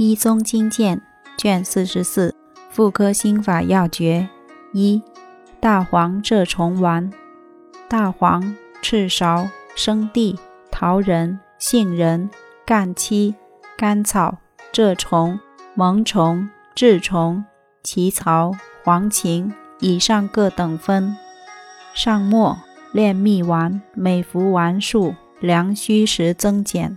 一宗经鉴卷四十四妇科心法要诀一大黄蛰虫丸。大黄、赤芍、生地、桃仁、杏仁、干漆、甘草、蛰虫、萌虫、蛭虫、奇草、黄芩以上各等分。上末炼蜜丸，每服丸数量虚实增减。